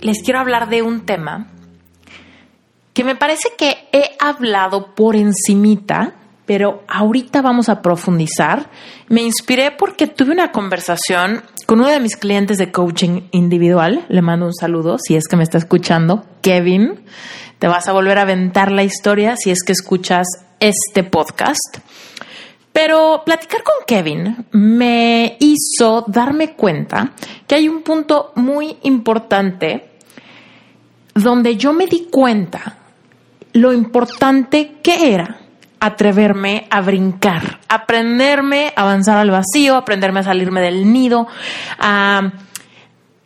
les quiero hablar de un tema que me parece que he hablado por encimita, pero ahorita vamos a profundizar. Me inspiré porque tuve una conversación con uno de mis clientes de coaching individual. Le mando un saludo si es que me está escuchando, Kevin. Te vas a volver a aventar la historia si es que escuchas este podcast. Pero platicar con Kevin me hizo darme cuenta que hay un punto muy importante donde yo me di cuenta lo importante que era atreverme a brincar, aprenderme a avanzar al vacío, aprenderme a salirme del nido, a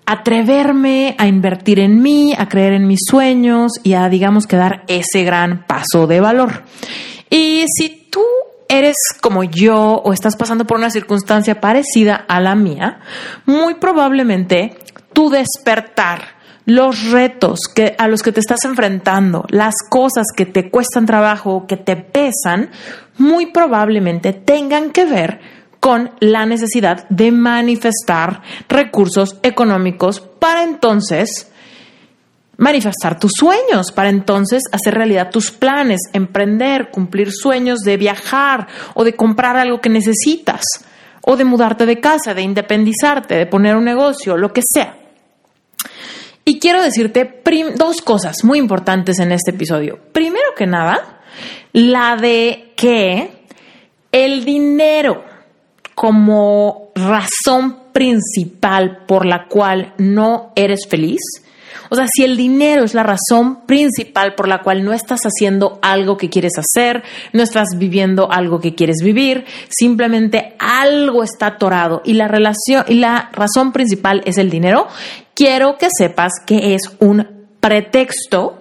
atreverme a invertir en mí, a creer en mis sueños y a, digamos, que dar ese gran paso de valor. Y si tú eres como yo o estás pasando por una circunstancia parecida a la mía, muy probablemente tu despertar, los retos que, a los que te estás enfrentando, las cosas que te cuestan trabajo, que te pesan, muy probablemente tengan que ver con la necesidad de manifestar recursos económicos para entonces manifestar tus sueños, para entonces hacer realidad tus planes, emprender, cumplir sueños de viajar o de comprar algo que necesitas, o de mudarte de casa, de independizarte, de poner un negocio, lo que sea. Y quiero decirte dos cosas muy importantes en este episodio. Primero que nada, la de que el dinero como razón principal por la cual no eres feliz o sea, si el dinero es la razón principal por la cual no estás haciendo algo que quieres hacer, no estás viviendo algo que quieres vivir, simplemente algo está atorado y la relación y la razón principal es el dinero, quiero que sepas que es un pretexto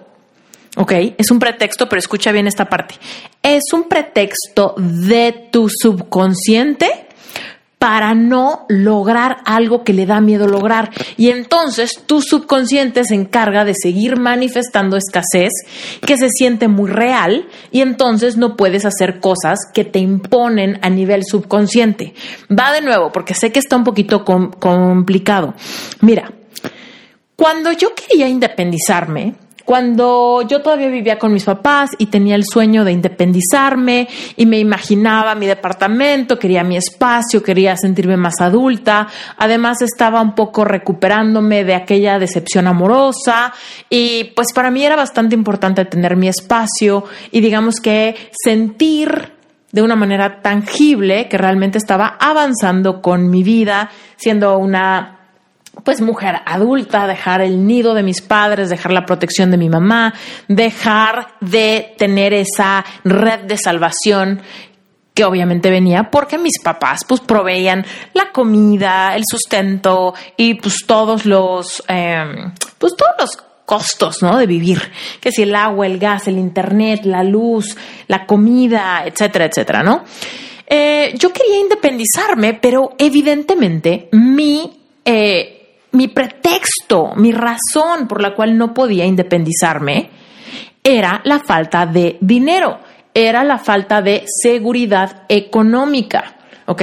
¿ok? Es un pretexto, pero escucha bien esta parte. Es un pretexto de tu subconsciente para no lograr algo que le da miedo lograr. Y entonces tu subconsciente se encarga de seguir manifestando escasez que se siente muy real y entonces no puedes hacer cosas que te imponen a nivel subconsciente. Va de nuevo, porque sé que está un poquito complicado. Mira, cuando yo quería independizarme, cuando yo todavía vivía con mis papás y tenía el sueño de independizarme y me imaginaba mi departamento, quería mi espacio, quería sentirme más adulta, además estaba un poco recuperándome de aquella decepción amorosa y pues para mí era bastante importante tener mi espacio y digamos que sentir de una manera tangible que realmente estaba avanzando con mi vida, siendo una pues mujer adulta, dejar el nido de mis padres, dejar la protección de mi mamá, dejar de tener esa red de salvación que obviamente venía porque mis papás pues proveían la comida, el sustento y pues todos los em, pues todos los costos, ¿no? De vivir, que si el agua, el gas, el internet, la luz, la comida, etcétera, etcétera, ¿no? Eh, yo quería independizarme, pero evidentemente mi eh, mi pretexto, mi razón por la cual no podía independizarme era la falta de dinero, era la falta de seguridad económica. ¿Ok?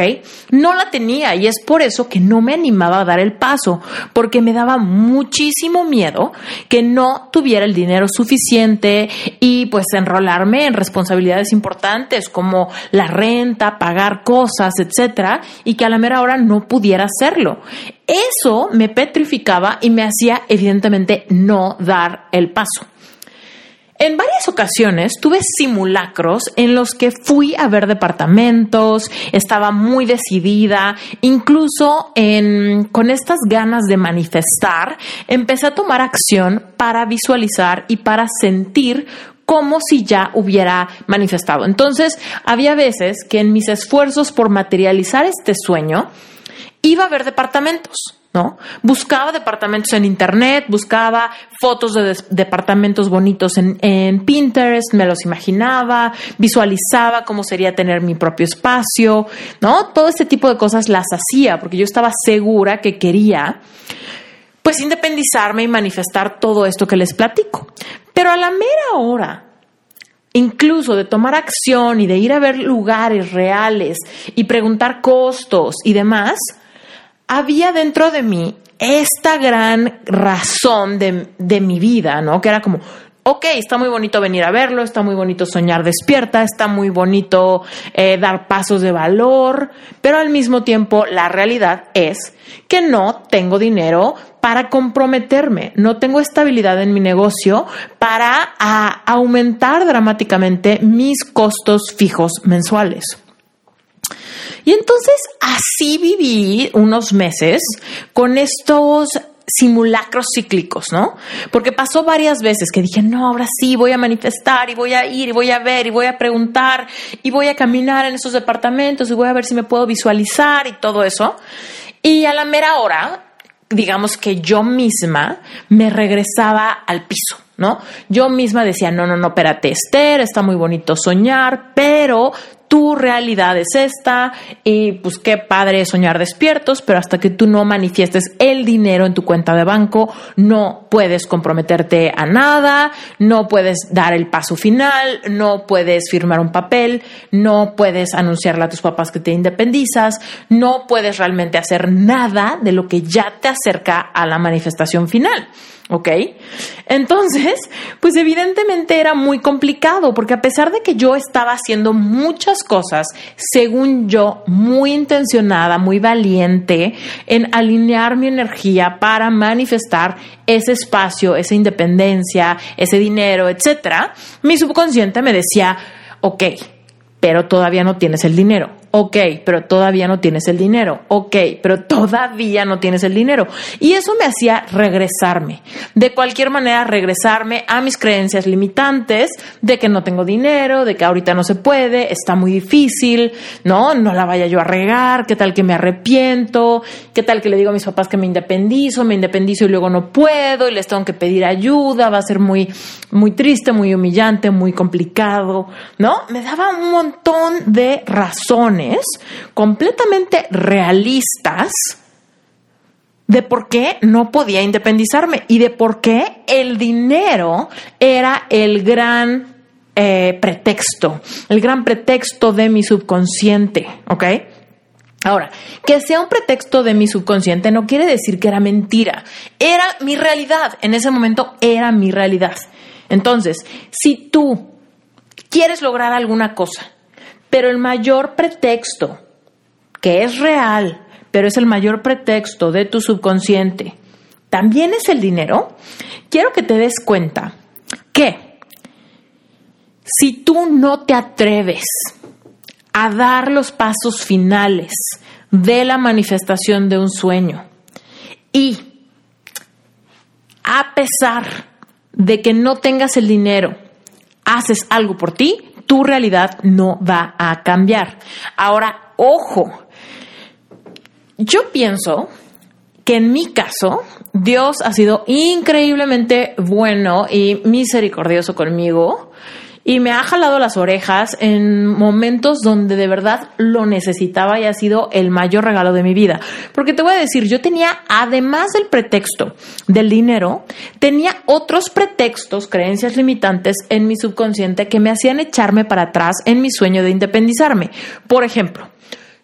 No la tenía y es por eso que no me animaba a dar el paso, porque me daba muchísimo miedo que no tuviera el dinero suficiente y pues enrolarme en responsabilidades importantes como la renta, pagar cosas, etcétera, y que a la mera hora no pudiera hacerlo. Eso me petrificaba y me hacía evidentemente no dar el paso. En varias ocasiones tuve simulacros en los que fui a ver departamentos, estaba muy decidida, incluso con estas ganas de manifestar, empecé a tomar acción para visualizar y para sentir como si ya hubiera manifestado. Entonces, había veces que en mis esfuerzos por materializar este sueño, iba a ver departamentos ¿no? Buscaba departamentos en internet, buscaba fotos de departamentos bonitos en, en, Pinterest, me los imaginaba, visualizaba cómo sería tener mi propio espacio, ¿no? Todo este tipo de cosas las hacía porque yo estaba segura que quería pues independizarme y manifestar todo esto que les platico. Pero a la mera hora incluso de tomar acción y de ir a ver lugares reales y preguntar costos y demás, había dentro de mí esta gran razón de, mi vida, ¿no? Que era como, ok, está muy bonito venir a verlo, está muy bonito soñar despierta, está muy bonito eh, dar pasos de valor, pero al mismo tiempo la realidad es que no tengo dinero para comprometerme, no tengo estabilidad en mi negocio para aumentar dramáticamente mis costos fijos mensuales. Y entonces así viví unos meses con estos simulacros cíclicos, ¿no? Porque pasó varias veces que dije, no, ahora sí voy a manifestar y voy a ir y voy a ver y voy a preguntar y voy a caminar en esos departamentos y voy a ver si me puedo visualizar y todo eso. Y a la mera hora, digamos que yo misma me regresaba al piso, ¿no? Yo misma decía, no, no, no, espérate, Esther, está muy bonito soñar, pero tu realidad es esta y pues qué padre soñar despiertos, pero hasta que tú no manifiestes el dinero en tu cuenta de banco, no puedes comprometerte a nada, no puedes dar el paso final, no puedes firmar un papel, no puedes anunciarle a tus papás que te independizas, no puedes realmente hacer nada de lo que ya te acerca a la manifestación final. ¿Ok? Entonces, pues evidentemente era muy complicado porque a pesar de que yo estaba haciendo muchas cosas, según yo, muy intencionada, muy valiente en alinear mi energía para manifestar ese espacio, esa independencia, ese dinero, etcétera, mi subconsciente me decía, ok, pero todavía no tienes el dinero. Ok, pero todavía no tienes el dinero. Ok, pero todavía no tienes el dinero. Y eso me hacía regresarme. De cualquier manera, regresarme a mis creencias limitantes de que no tengo dinero, de que ahorita no se puede, está muy difícil, ¿no? No la vaya yo a regar, qué tal que me arrepiento, qué tal que le digo a mis papás que me independizo, me independizo y luego no puedo y les tengo que pedir ayuda, va a ser muy, muy triste, muy humillante, muy complicado, ¿no? Me daba un montón de razones completamente realistas de por qué no podía independizarme y de por qué el dinero era el gran eh, pretexto, el gran pretexto de mi subconsciente, ¿ok? Ahora, que sea un pretexto de mi subconsciente no quiere decir que era mentira, era mi realidad, en ese momento era mi realidad. Entonces, si tú quieres lograr alguna cosa pero el mayor pretexto, que es real, pero es el mayor pretexto de tu subconsciente, también es el dinero, quiero que te des cuenta que si tú no te atreves a dar los pasos finales de la manifestación de un sueño y a pesar de que no tengas el dinero, haces algo por ti, tu realidad no va a cambiar. Ahora, ojo, yo pienso que en mi caso, Dios ha sido increíblemente bueno y misericordioso conmigo y me ha jalado las orejas en momentos donde de verdad lo necesitaba y ha sido el mayor regalo de mi vida. Porque te voy a decir, yo tenía, además del pretexto del dinero, tenía otros pretextos, creencias limitantes en mi subconsciente que me hacían echarme para atrás en mi sueño de independizarme. Por ejemplo,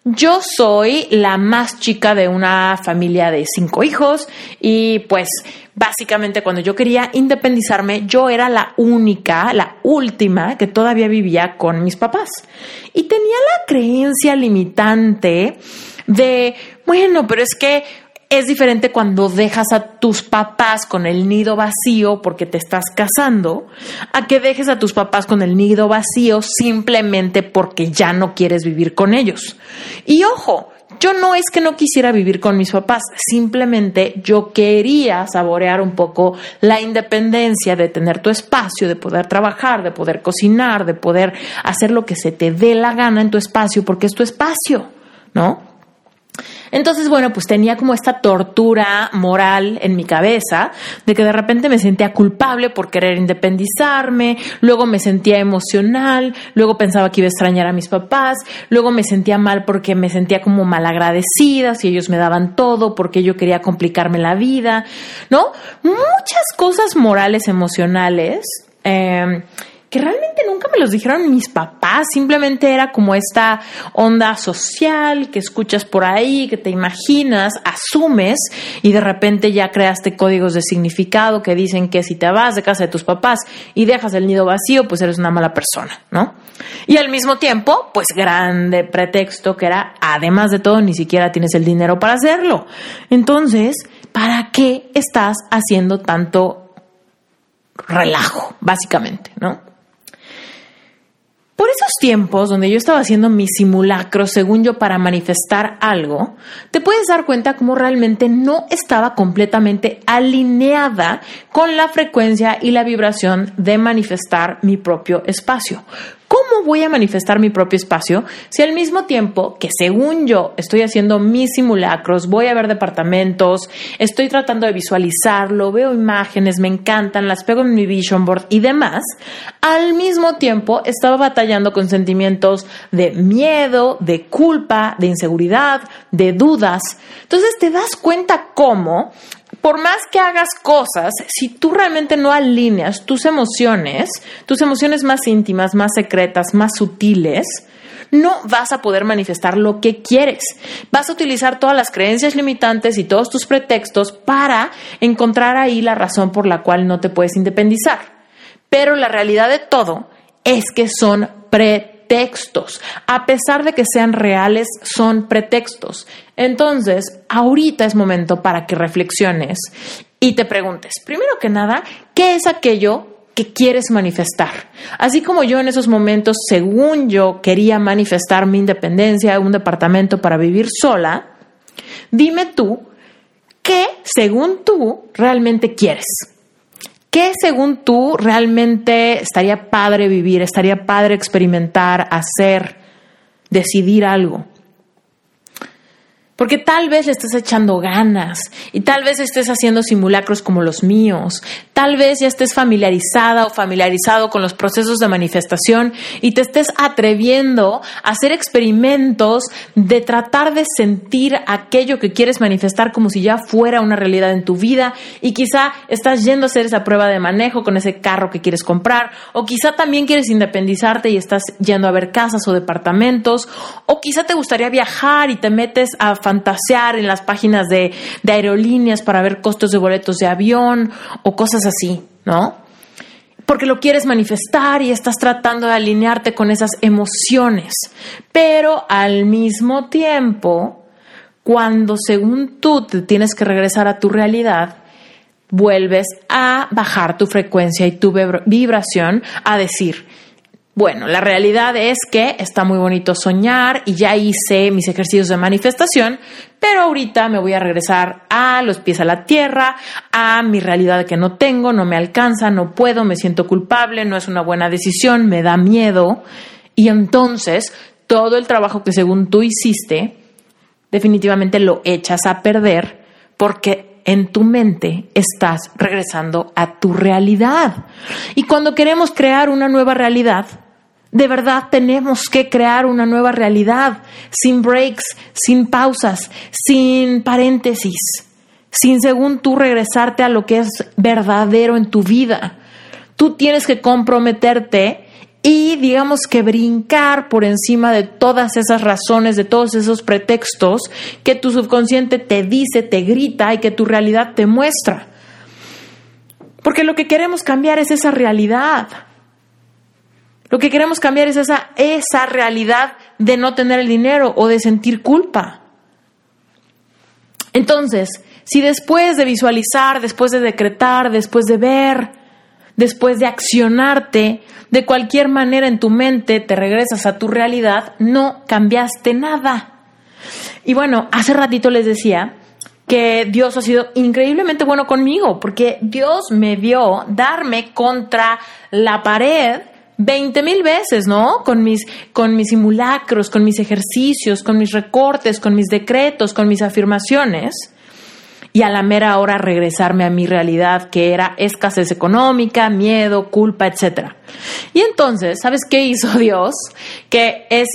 yo soy la más chica de una familia de cinco hijos y pues básicamente cuando yo quería independizarme yo era la única, la última que todavía vivía con mis papás. Y tenía la creencia limitante de, bueno, pero es que es diferente cuando dejas a tus papás con el nido vacío porque te estás casando, a que dejes a tus papás con el nido vacío simplemente porque ya no quieres vivir con ellos. Y ojo, yo no es que no quisiera vivir con mis papás, simplemente yo quería saborear un poco la independencia de tener tu espacio, de poder trabajar, de poder cocinar, de poder hacer lo que se te dé la gana en tu espacio, porque es tu espacio, ¿no? Entonces, bueno, pues tenía como esta tortura moral en mi cabeza de que de repente me sentía culpable por querer independizarme, luego me sentía emocional, luego pensaba que iba a extrañar a mis papás, luego me sentía mal porque me sentía como malagradecida si ellos me daban todo, porque yo quería complicarme la vida, ¿no? Muchas cosas morales, emocionales. Eh, que realmente nunca me los dijeron mis papás, simplemente era como esta onda social que escuchas por ahí, que te imaginas, asumes y de repente ya creaste códigos de significado que dicen que si te vas de casa de tus papás y dejas el nido vacío, pues eres una mala persona, ¿no? Y al mismo tiempo, pues grande pretexto que era, además de todo, ni siquiera tienes el dinero para hacerlo. Entonces, ¿para qué estás haciendo tanto relajo, básicamente, ¿no? Por esos tiempos donde yo estaba haciendo mi simulacro, según yo, para manifestar algo, te puedes dar cuenta cómo realmente no estaba completamente alineada con la frecuencia y la vibración de manifestar mi propio espacio. ¿Cómo voy a manifestar mi propio espacio si al mismo tiempo que según yo estoy haciendo mis simulacros, voy a ver departamentos, estoy tratando de visualizarlo, veo imágenes, me encantan, las pego en mi vision board y demás, al mismo tiempo estaba batallando con sentimientos de miedo, de culpa, de inseguridad, de dudas. Entonces te das cuenta cómo por más que hagas cosas, si tú realmente no alineas tus emociones, tus emociones más íntimas, más secretas, más sutiles, no vas a poder manifestar lo que quieres. Vas a utilizar todas las creencias limitantes y todos tus pretextos para encontrar ahí la razón por la cual no te puedes independizar. Pero la realidad de todo es que son pretextos pretextos. A pesar de que sean reales, son pretextos. Entonces, ahorita es momento para que reflexiones y te preguntes, primero que nada, ¿qué es aquello que quieres manifestar. Así como yo en esos momentos, según yo quería manifestar mi independencia, un departamento para vivir sola, dime tú qué, según tú, realmente quieres. ¿Qué según tú realmente estaría padre vivir, estaría padre experimentar, hacer, decidir algo? Porque tal vez le estés echando ganas y tal vez estés haciendo simulacros como los míos. Tal vez ya estés familiarizada o familiarizado con los procesos de manifestación y te estés atreviendo a hacer experimentos de tratar de sentir aquello que quieres manifestar como si ya fuera una realidad en tu vida. Y quizá estás yendo a hacer esa prueba de manejo con ese carro que quieres comprar. O quizá también quieres independizarte y estás yendo a ver casas o departamentos. O quizá te gustaría viajar y te metes a fantasear en las páginas de, de aerolíneas para ver costos de boletos de avión o cosas así, ¿no? porque lo quieres manifestar y estás tratando de alinearte con esas emociones. Pero al mismo tiempo, cuando según tú te tienes que regresar a tu realidad, vuelves a bajar tu frecuencia y tu vibración a decir, bueno, la realidad es que está muy bonito soñar y ya hice mis ejercicios de manifestación, pero ahorita me voy a regresar a los pies a la tierra, a mi realidad que no tengo, no me alcanza, no puedo, me siento culpable, no es una buena decisión, me da miedo. Y entonces todo el trabajo que según tú hiciste, definitivamente lo echas a perder porque en tu mente estás regresando a tu realidad. Y cuando queremos crear una nueva realidad, de verdad tenemos que crear una nueva realidad, sin breaks, sin pausas, sin paréntesis, sin según tú regresarte a lo que es verdadero en tu vida. Tú tienes que comprometerte y digamos que brincar por encima de todas esas razones, de todos esos pretextos que tu subconsciente te dice, te grita y que tu realidad te muestra. Porque lo que queremos cambiar es esa realidad. Lo que queremos cambiar es esa, esa realidad de no tener el dinero o de sentir culpa. Entonces, si después de visualizar, después de decretar, después de ver, después de accionarte, de cualquier manera en tu mente te regresas a tu realidad, no cambiaste nada. Y bueno, hace ratito les decía que Dios ha sido increíblemente bueno conmigo, porque Dios me vio darme contra la pared veinte mil veces, ¿no? Con mis, con mis simulacros, con mis ejercicios, con mis recortes, con mis decretos, con mis afirmaciones. Y a la mera hora regresarme a mi realidad, que era escasez económica, miedo, culpa, etc. Y entonces, ¿sabes qué hizo Dios? Que es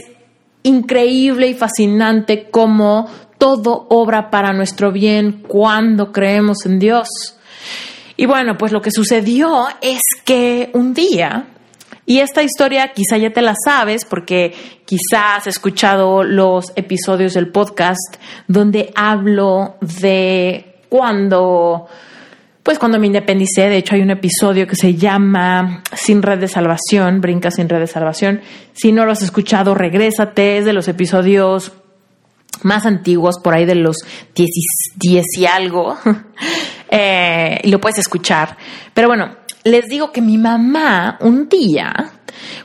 increíble y fascinante cómo todo obra para nuestro bien cuando creemos en Dios. Y bueno, pues lo que sucedió es que un día, y esta historia quizá ya te la sabes porque quizás has escuchado los episodios del podcast donde hablo de cuando pues cuando me independicé, de hecho hay un episodio que se llama Sin red de salvación, brinca sin red de salvación. Si no lo has escuchado, regrésate, es de los episodios más antiguos, por ahí de los 10 y algo, eh, y lo puedes escuchar. Pero bueno, les digo que mi mamá un día,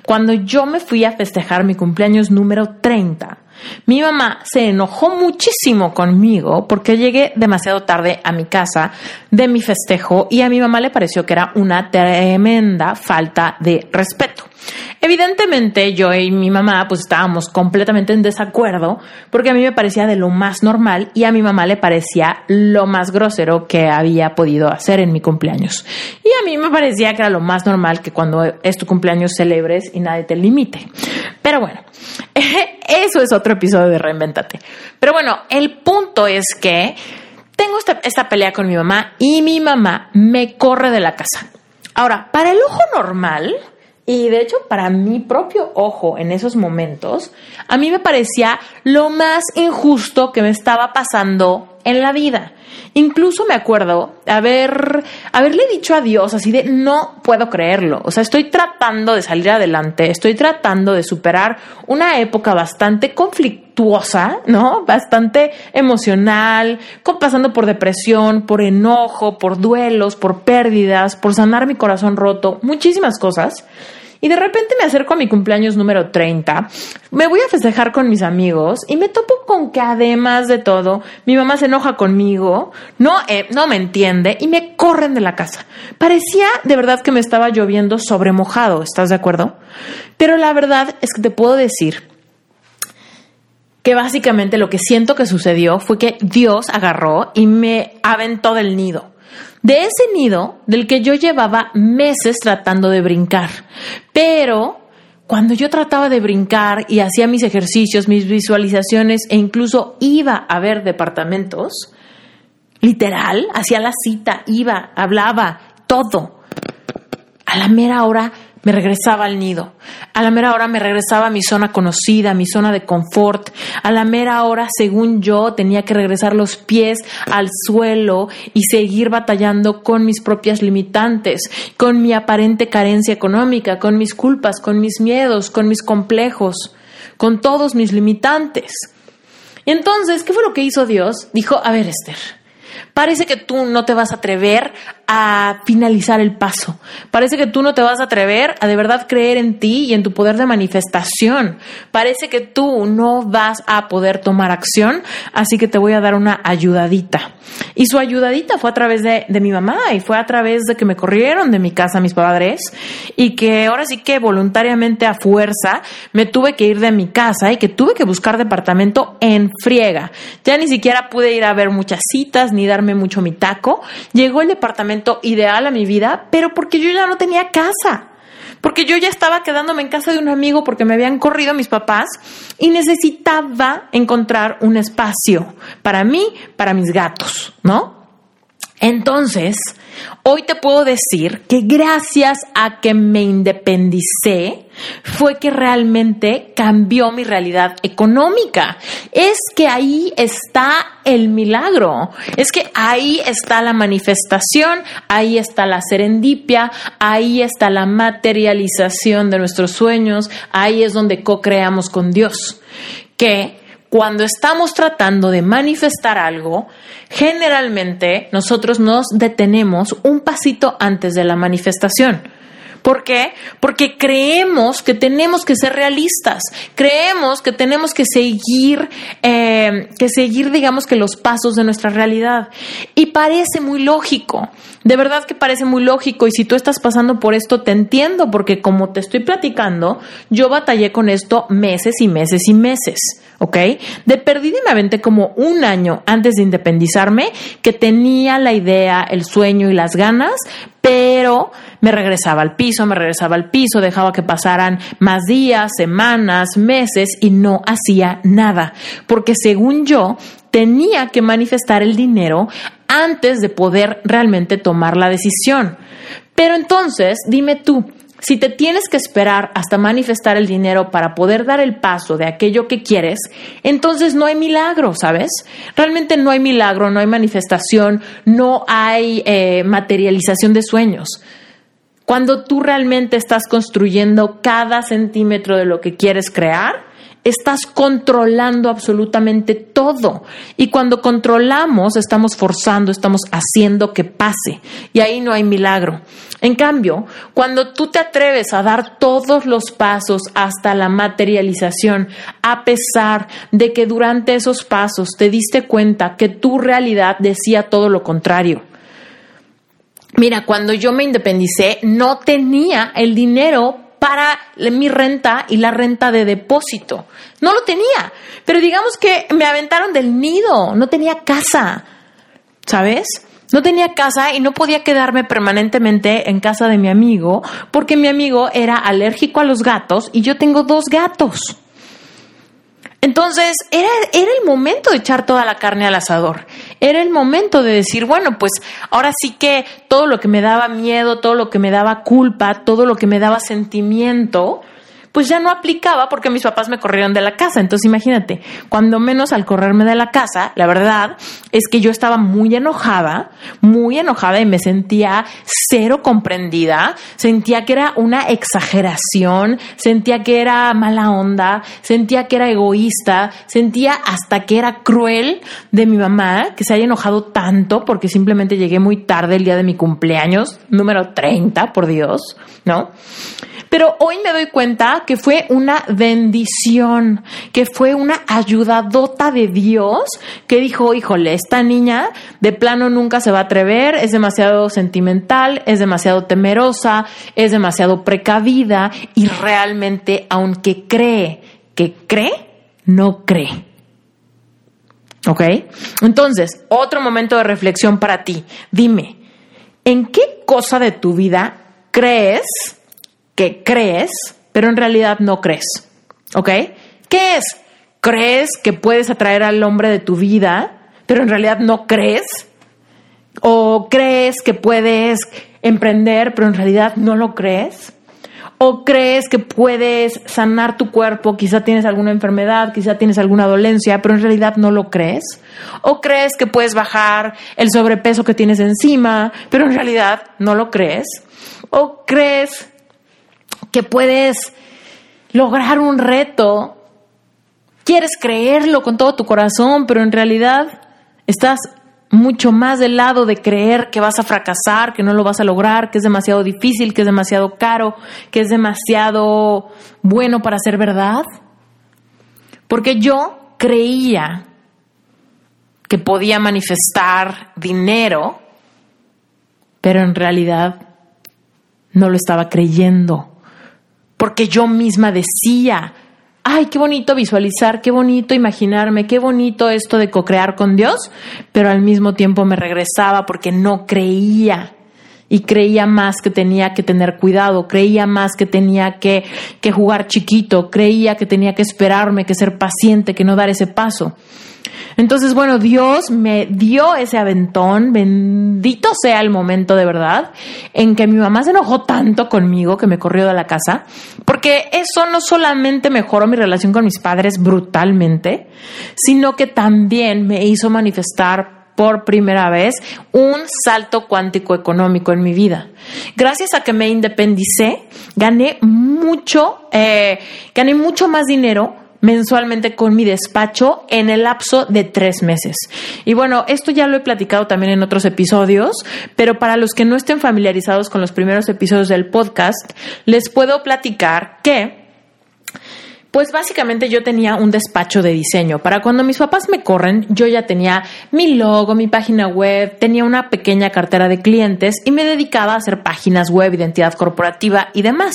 cuando yo me fui a festejar mi cumpleaños número 30, mi mamá se enojó muchísimo conmigo porque llegué demasiado tarde a mi casa de mi festejo y a mi mamá le pareció que era una tremenda falta de respeto. Evidentemente yo y mi mamá pues estábamos completamente en desacuerdo porque a mí me parecía de lo más normal y a mi mamá le parecía lo más grosero que había podido hacer en mi cumpleaños. Y a mí me parecía que era lo más normal que cuando es tu cumpleaños celebres y nadie te limite. Pero bueno, eso es otro episodio de Reinventate. Pero bueno, el punto es que tengo esta, esta pelea con mi mamá y mi mamá me corre de la casa. Ahora, para el ojo normal, y de hecho, para mi propio ojo en esos momentos, a mí me parecía lo más injusto que me estaba pasando en la vida. Incluso me acuerdo haber, haberle dicho a Dios así de no puedo creerlo. O sea, estoy tratando de salir adelante, estoy tratando de superar una época bastante ¿no? Bastante emocional, pasando por depresión, por enojo, por duelos, por pérdidas, por sanar mi corazón roto, muchísimas cosas. Y de repente me acerco a mi cumpleaños número 30, me voy a festejar con mis amigos y me topo con que además de todo, mi mamá se enoja conmigo, no, eh, no me entiende y me corren de la casa. Parecía de verdad que me estaba lloviendo sobre mojado, ¿estás de acuerdo? Pero la verdad es que te puedo decir que básicamente lo que siento que sucedió fue que Dios agarró y me aventó del nido de ese nido del que yo llevaba meses tratando de brincar. Pero cuando yo trataba de brincar y hacía mis ejercicios, mis visualizaciones e incluso iba a ver departamentos, literal, hacía la cita, iba, hablaba, todo. A la mera hora me regresaba al nido. A la mera hora me regresaba a mi zona conocida, a mi zona de confort. A la mera hora, según yo, tenía que regresar los pies al suelo y seguir batallando con mis propias limitantes, con mi aparente carencia económica, con mis culpas, con mis miedos, con mis complejos, con todos mis limitantes. Y entonces, ¿qué fue lo que hizo Dios? Dijo, a ver, Esther, Parece que tú no te vas a atrever a finalizar el paso. Parece que tú no te vas a atrever a de verdad creer en ti y en tu poder de manifestación. Parece que tú no vas a poder tomar acción, así que te voy a dar una ayudadita. Y su ayudadita fue a través de, mi mamá y fue a través de que me corrieron de mi casa mis padres y que ahora sí que voluntariamente a fuerza me tuve que ir de mi casa y que tuve que buscar departamento en friega. Ya ni siquiera pude ir a ver muchas citas ni darme mucho mi taco. Llegó el departamento ideal a mi vida, pero porque yo ya no tenía casa porque yo ya estaba quedándome en casa de un amigo porque me habían corrido mis papás y necesitaba encontrar un espacio para mí, para mis gatos, ¿no? Entonces, hoy te puedo decir que gracias a que me independicé, fue que realmente cambió mi realidad económica. Es que ahí está el milagro, es que ahí está la manifestación, ahí está la serendipia, ahí está la materialización de nuestros sueños, ahí es donde co-creamos con Dios. Que cuando estamos tratando de manifestar algo, generalmente nosotros nos detenemos un pasito antes de la manifestación. ¿Por qué? Porque creemos que tenemos que ser realistas, creemos que tenemos que seguir, eh, que seguir, digamos que los pasos de nuestra realidad. Y parece muy lógico, de verdad que parece muy lógico. Y si tú estás pasando por esto, te entiendo, porque como te estoy platicando, yo batallé con esto meses y meses y meses. ¿Ok? De perdida como un año antes de independizarme que tenía la idea, el sueño y las ganas, pero me regresaba al piso, me regresaba al piso, dejaba que pasaran más días, semanas, meses y no hacía nada, porque según yo tenía que manifestar el dinero antes de poder realmente tomar la decisión. Pero entonces, dime tú, si te tienes que esperar hasta manifestar el dinero para poder dar el paso de aquello que quieres, entonces no hay milagro, ¿sabes? Realmente no hay milagro, no hay manifestación, no hay eh, materialización de sueños. Cuando tú realmente estás construyendo cada centímetro de lo que quieres crear, estás controlando absolutamente todo. Y cuando controlamos, estamos forzando, estamos haciendo que pase. Y ahí no hay milagro. En cambio, cuando tú te atreves a dar todos los pasos hasta la materialización, a pesar de que durante esos pasos te diste cuenta que tu realidad decía todo lo contrario. Mira, cuando yo me independicé, no tenía el dinero para mi renta y la renta de depósito. No lo tenía, pero digamos que me aventaron del nido, no tenía casa, ¿sabes? No tenía casa y no podía quedarme permanentemente en casa de mi amigo porque mi amigo era alérgico a los gatos y yo tengo dos gatos. Entonces, era, era, el momento de echar toda la carne al asador. Era el momento de decir, bueno, pues ahora sí que todo lo que me daba miedo, todo lo que me daba culpa, todo lo que me daba sentimiento, pues ya no aplicaba porque mis papás me corrieron de la casa. Entonces imagínate, cuando menos al correrme de la casa, la verdad es que yo estaba muy enojada, muy enojada y me sentía cero comprendida, sentía que era una exageración, sentía que era mala onda, sentía que era egoísta, sentía hasta que era cruel de mi mamá que se haya enojado tanto porque simplemente llegué muy tarde el día de mi cumpleaños, número 30, por Dios, ¿no? Pero hoy me doy cuenta que fue una bendición, que fue una ayudadota de Dios que dijo, híjole, esta niña de plano nunca se va a atrever, es demasiado sentimental, es demasiado temerosa, es demasiado precavida y realmente, aunque cree que cree, no cree. ¿Ok? Entonces, otro momento de reflexión para ti. Dime, ¿en qué cosa de tu vida crees que crees, pero en realidad no crees. ¿Ok? ¿Qué es? ¿Crees que puedes atraer al hombre de tu vida, pero en realidad no crees? ¿O crees que puedes emprender, pero en realidad no lo crees? ¿O crees que puedes sanar tu cuerpo? Quizá tienes alguna enfermedad, quizá tienes alguna dolencia, pero en realidad no lo crees. ¿O crees que puedes bajar el sobrepeso que tienes encima, pero en realidad no lo crees? ¿O crees que puedes lograr un reto, quieres creerlo con todo tu corazón, pero en realidad estás mucho más del lado de creer que vas a fracasar, que no lo vas a lograr, que es demasiado difícil, que es demasiado caro, que es demasiado bueno para ser verdad. Porque yo creía que podía manifestar dinero, pero en realidad no lo estaba creyendo porque yo misma decía, ay, qué bonito visualizar, qué bonito imaginarme, qué bonito esto de co-crear con Dios, pero al mismo tiempo me regresaba porque no creía y creía más que tenía que tener cuidado, creía más que tenía que, que jugar chiquito, creía que tenía que esperarme, que ser paciente, que no dar ese paso. Entonces, bueno, Dios me dio ese aventón, bendito sea el momento de verdad, en que mi mamá se enojó tanto conmigo que me corrió de la casa, porque eso no solamente mejoró mi relación con mis padres brutalmente, sino que también me hizo manifestar por primera vez un salto cuántico económico en mi vida. Gracias a que me independicé, gané mucho, eh, gané mucho más dinero mensualmente con mi despacho en el lapso de tres meses. Y bueno, esto ya lo he platicado también en otros episodios, pero para los que no estén familiarizados con los primeros episodios del podcast, les puedo platicar que pues básicamente yo tenía un despacho de diseño. Para cuando mis papás me corren, yo ya tenía mi logo, mi página web, tenía una pequeña cartera de clientes y me dedicaba a hacer páginas web, identidad corporativa y demás.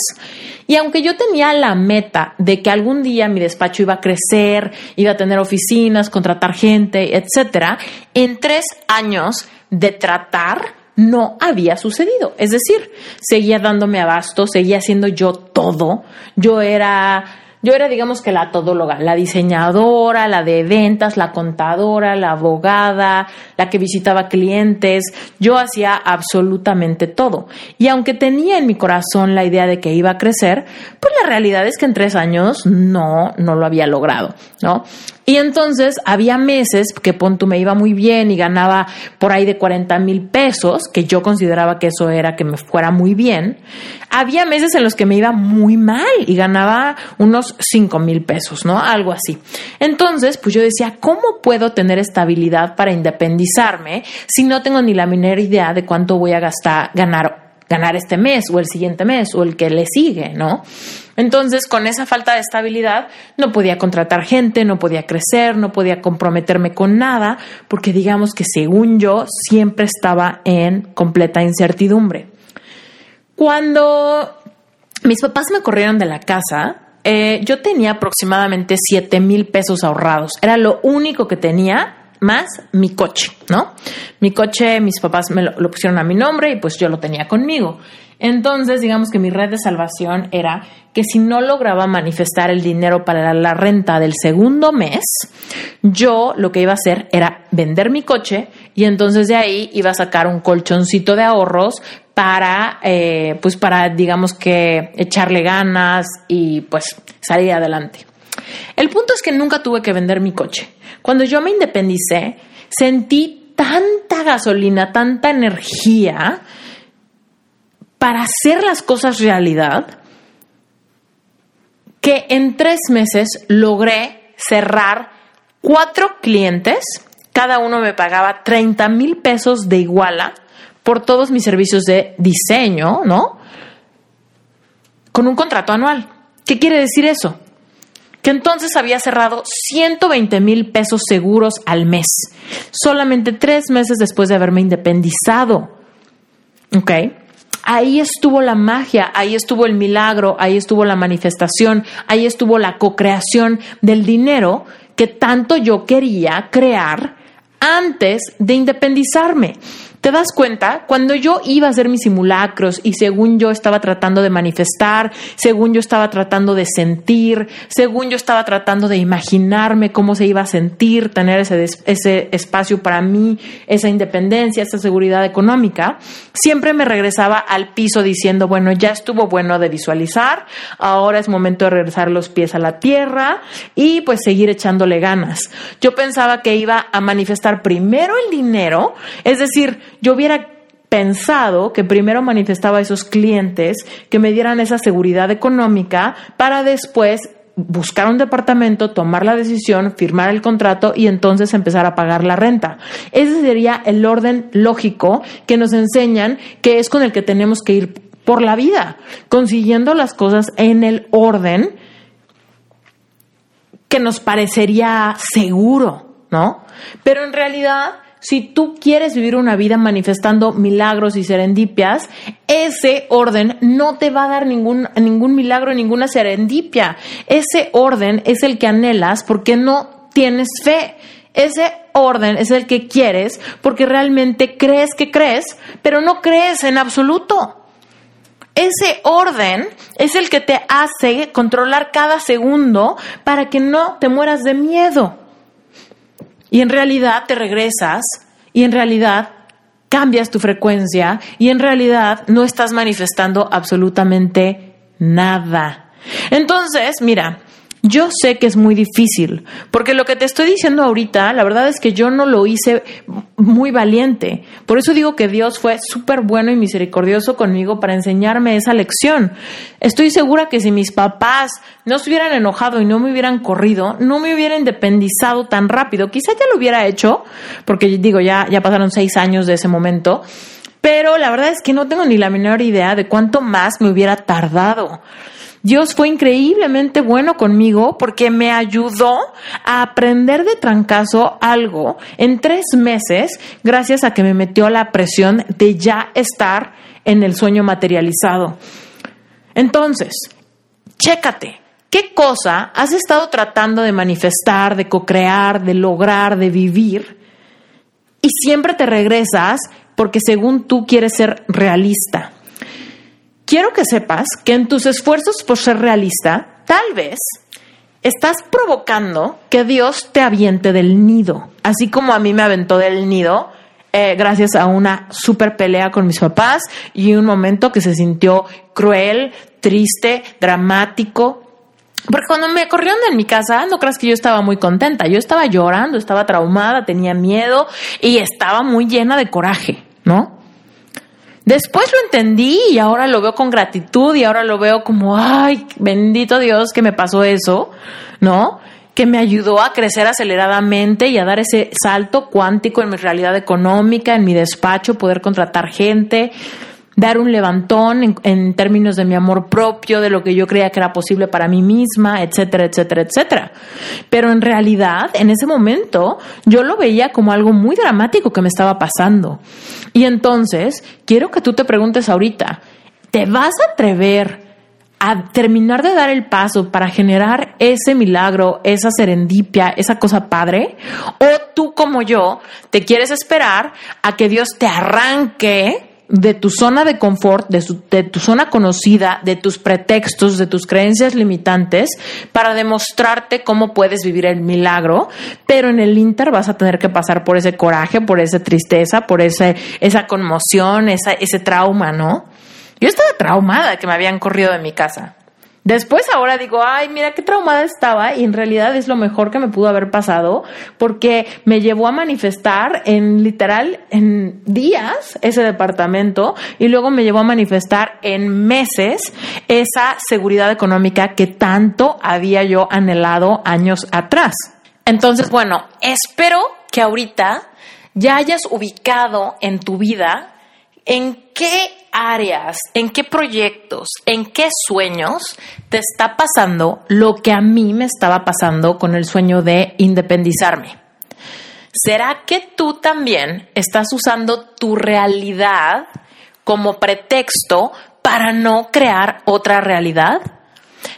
Y aunque yo tenía la meta de que algún día mi despacho iba a crecer, iba a tener oficinas, contratar gente, etcétera, en tres años de tratar no había sucedido. Es decir, seguía dándome abasto, seguía haciendo yo todo. Yo era yo era, digamos que la todóloga, la diseñadora, la de ventas, la contadora, la abogada, la que visitaba clientes. Yo hacía absolutamente todo. Y aunque tenía en mi corazón la idea de que iba a crecer, pues la realidad es que en tres años no, no lo había logrado, ¿no? Y entonces había meses que Pontu me iba muy bien y ganaba por ahí de 40 mil pesos, que yo consideraba que eso era que me fuera muy bien. Había meses en los que me iba muy mal y ganaba unos 5 mil pesos, ¿no? Algo así. Entonces, pues yo decía, ¿cómo puedo tener estabilidad para independizarme si no tengo ni la menor idea de cuánto voy a gastar, ganar ganar este mes o el siguiente mes o el que le sigue, ¿no? Entonces, con esa falta de estabilidad, no podía contratar gente, no podía crecer, no podía comprometerme con nada, porque digamos que según yo, siempre estaba en completa incertidumbre. Cuando mis papás me corrieron de la casa, eh, yo tenía aproximadamente 7 mil pesos ahorrados. Era lo único que tenía más mi coche, ¿no? Mi coche, mis papás me lo, pusieron a mi nombre y pues yo lo tenía conmigo. Entonces, digamos que mi red de salvación era que si no lograba manifestar el dinero para la renta del segundo mes, yo lo que iba a hacer era vender mi coche y entonces de ahí iba a sacar un colchoncito de ahorros para, eh, pues para, digamos que echarle ganas y pues salir adelante. El punto es que nunca tuve que vender mi coche. Cuando yo me independicé, sentí tanta gasolina, tanta energía para hacer las cosas realidad que en tres meses logré cerrar cuatro clientes. Cada uno me pagaba 30 mil pesos de iguala por todos mis servicios de diseño, ¿no? Con un contrato anual. ¿Qué quiere decir eso? Que entonces había cerrado 120 mil pesos seguros al mes, solamente tres meses después de haberme independizado. ¿Ok? Ahí estuvo la magia, ahí estuvo el milagro, ahí estuvo la manifestación, ahí estuvo la co-creación del dinero que tanto yo quería crear antes de independizarme. ¿Te das cuenta? Cuando yo iba a hacer mis simulacros y según yo estaba tratando de manifestar, según yo estaba tratando de sentir, según yo estaba tratando de imaginarme cómo se iba a sentir, tener ese, ese espacio para mí, esa independencia, esa seguridad económica, siempre me regresaba al piso diciendo, bueno, ya estuvo bueno de visualizar, ahora es momento de regresar los pies a la tierra y pues seguir echándole ganas. Yo pensaba que iba a manifestar primero el dinero, es decir, yo hubiera pensado que primero manifestaba a esos clientes que me dieran esa seguridad económica para después buscar un departamento, tomar la decisión, firmar el contrato y entonces empezar a pagar la renta. Ese sería el orden lógico que nos enseñan que es con el que tenemos que ir por la vida, consiguiendo las cosas en el orden que nos parecería seguro, ¿no? Pero en realidad si tú quieres vivir una vida manifestando milagros y serendipias, ese orden no te va a dar ningún, ningún milagro, ninguna serendipia. Ese orden es el que anhelas porque no tienes fe. Ese orden es el que quieres porque realmente crees que crees, pero no crees en absoluto. Ese orden es el que te hace controlar cada segundo para que no te mueras de miedo. Y en realidad te regresas y en realidad cambias tu frecuencia y en realidad no estás manifestando absolutamente nada. Entonces, mira, Yo sé que es muy difícil, porque lo que te estoy diciendo ahorita, la verdad es que yo no lo hice muy valiente. Por eso digo que Dios fue súper bueno y misericordioso conmigo para enseñarme esa lección. Estoy segura que si mis papás no se hubieran enojado y no me hubieran corrido, no me hubieran independizado tan rápido. Quizá ya lo hubiera hecho, porque digo, ya, ya pasaron seis años de ese momento. Pero la verdad es que no tengo ni la menor idea de cuánto más me hubiera tardado. Dios fue increíblemente bueno conmigo porque me ayudó a aprender de trancazo algo en tres meses gracias a que me metió la presión de ya estar en el sueño materializado. Entonces, chécate. ¿Qué cosa has estado tratando de manifestar, de co-crear, de lograr, de vivir? Y siempre te regresas porque según tú quieres ser realista. Quiero que sepas que en tus esfuerzos por ser realista, tal vez estás provocando que Dios te aviente del nido, así como a mí me aventó del nido. Eh, gracias a una super pelea con mis papás y un momento que se sintió cruel, triste, dramático, porque cuando me corrieron de mi casa, no creas que yo estaba muy contenta. Yo estaba llorando, estaba traumada, tenía miedo y estaba muy llena de coraje, ¿no? Después lo entendí y ahora lo veo con gratitud y ahora lo veo como, ay, bendito Dios que me pasó eso, ¿no? Que me ayudó a crecer aceleradamente y a dar ese salto cuántico en mi realidad económica, en mi despacho, poder contratar gente, dar un levantón en, términos de mi amor propio, de lo que yo creía que era posible para mí misma, etcétera, etcétera, etcétera. Pero en realidad, en ese momento, yo lo veía como algo muy dramático que me estaba pasando. Y entonces, quiero que tú te preguntes ahorita, ¿te vas a atrever a terminar de dar el paso para generar ese milagro, esa serendipia, esa cosa padre? ¿O tú como yo te quieres esperar a que Dios te arranque de tu zona de confort, de, tu zona conocida, de tus pretextos, de tus creencias limitantes, para demostrarte cómo puedes vivir el milagro, pero en el Inter vas a tener que pasar por ese coraje, por esa tristeza, por ese, esa conmoción, esa, ese trauma, ¿no? Yo estaba traumada de que me habían corrido de mi casa. Después ahora digo, ay, mira qué traumada estaba y en realidad es lo mejor que me pudo haber pasado porque me llevó a manifestar en literal en días ese departamento y luego me llevó a manifestar en meses esa seguridad económica que tanto había yo anhelado años atrás. Entonces, bueno, espero que ahorita ya hayas ubicado en tu vida en qué áreas, en qué proyectos, en qué sueños te está pasando lo que a mí me estaba pasando con el sueño de independizarme. ¿Será que tú también estás usando tu realidad como pretexto para no crear otra realidad?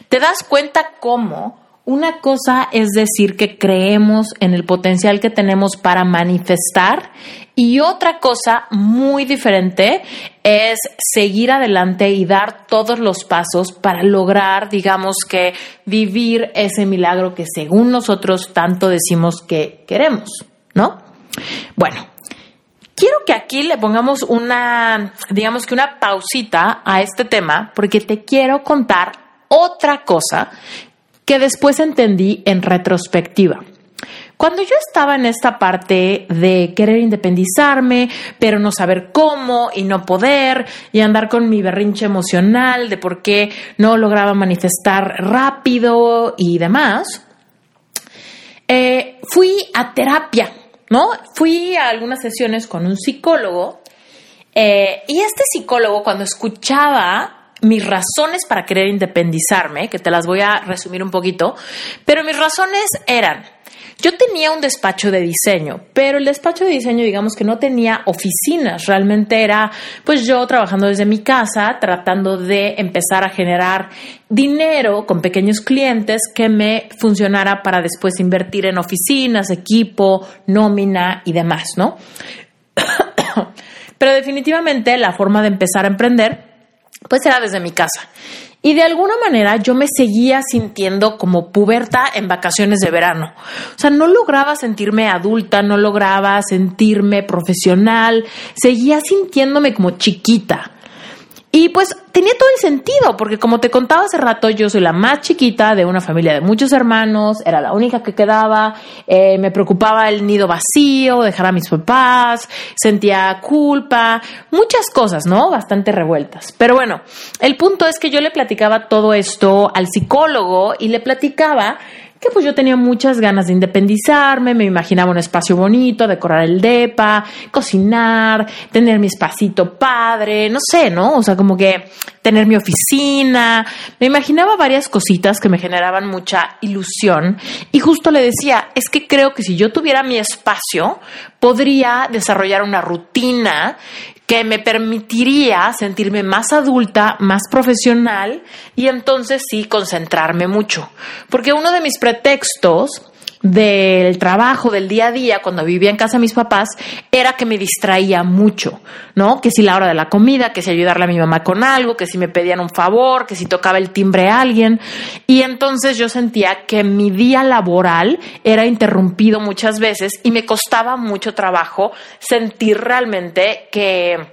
¿Te das cuenta cómo una cosa es decir que creemos en el potencial que tenemos para manifestar y otra cosa muy diferente es seguir adelante y dar todos los pasos para lograr, digamos que, vivir ese milagro que según nosotros tanto decimos que queremos, ¿no? Bueno, quiero que aquí le pongamos una, digamos que una pausita a este tema porque te quiero contar otra cosa que después entendí en retrospectiva. Cuando yo estaba en esta parte de querer independizarme, pero no saber cómo y no poder, y andar con mi berrinche emocional de por qué no lograba manifestar rápido y demás, eh, fui a terapia, ¿no? Fui a algunas sesiones con un psicólogo eh, y este psicólogo cuando escuchaba mis razones para querer independizarme, que te las voy a resumir un poquito, pero mis razones eran, yo tenía un despacho de diseño, pero el despacho de diseño, digamos que no tenía oficinas, realmente era pues yo trabajando desde mi casa, tratando de empezar a generar dinero con pequeños clientes que me funcionara para después invertir en oficinas, equipo, nómina y demás, ¿no? pero definitivamente la forma de empezar a emprender pues era desde mi casa. Y de alguna manera yo me seguía sintiendo como puberta en vacaciones de verano. O sea, no lograba sentirme adulta, no lograba sentirme profesional, seguía sintiéndome como chiquita. Y pues tenía todo el sentido, porque como te contaba hace rato, yo soy la más chiquita de una familia de muchos hermanos, era la única que quedaba, eh, me preocupaba el nido vacío, dejar a mis papás, sentía culpa, muchas cosas, ¿no? Bastante revueltas. Pero bueno, el punto es que yo le platicaba todo esto al psicólogo y le platicaba que pues yo tenía muchas ganas de independizarme, me imaginaba un espacio bonito, decorar el depa, cocinar, tener mi espacito padre, no sé, ¿no? O sea, como que tener mi oficina, me imaginaba varias cositas que me generaban mucha ilusión y justo le decía, es que creo que si yo tuviera mi espacio, podría desarrollar una rutina que me permitiría sentirme más adulta, más profesional y entonces sí concentrarme mucho. Porque uno de mis pretextos del trabajo, del día a día, cuando vivía en casa de mis papás, era que me distraía mucho, ¿no? Que si la hora de la comida, que si ayudarle a mi mamá con algo, que si me pedían un favor, que si tocaba el timbre a alguien. Y entonces yo sentía que mi día laboral era interrumpido muchas veces y me costaba mucho trabajo sentir realmente que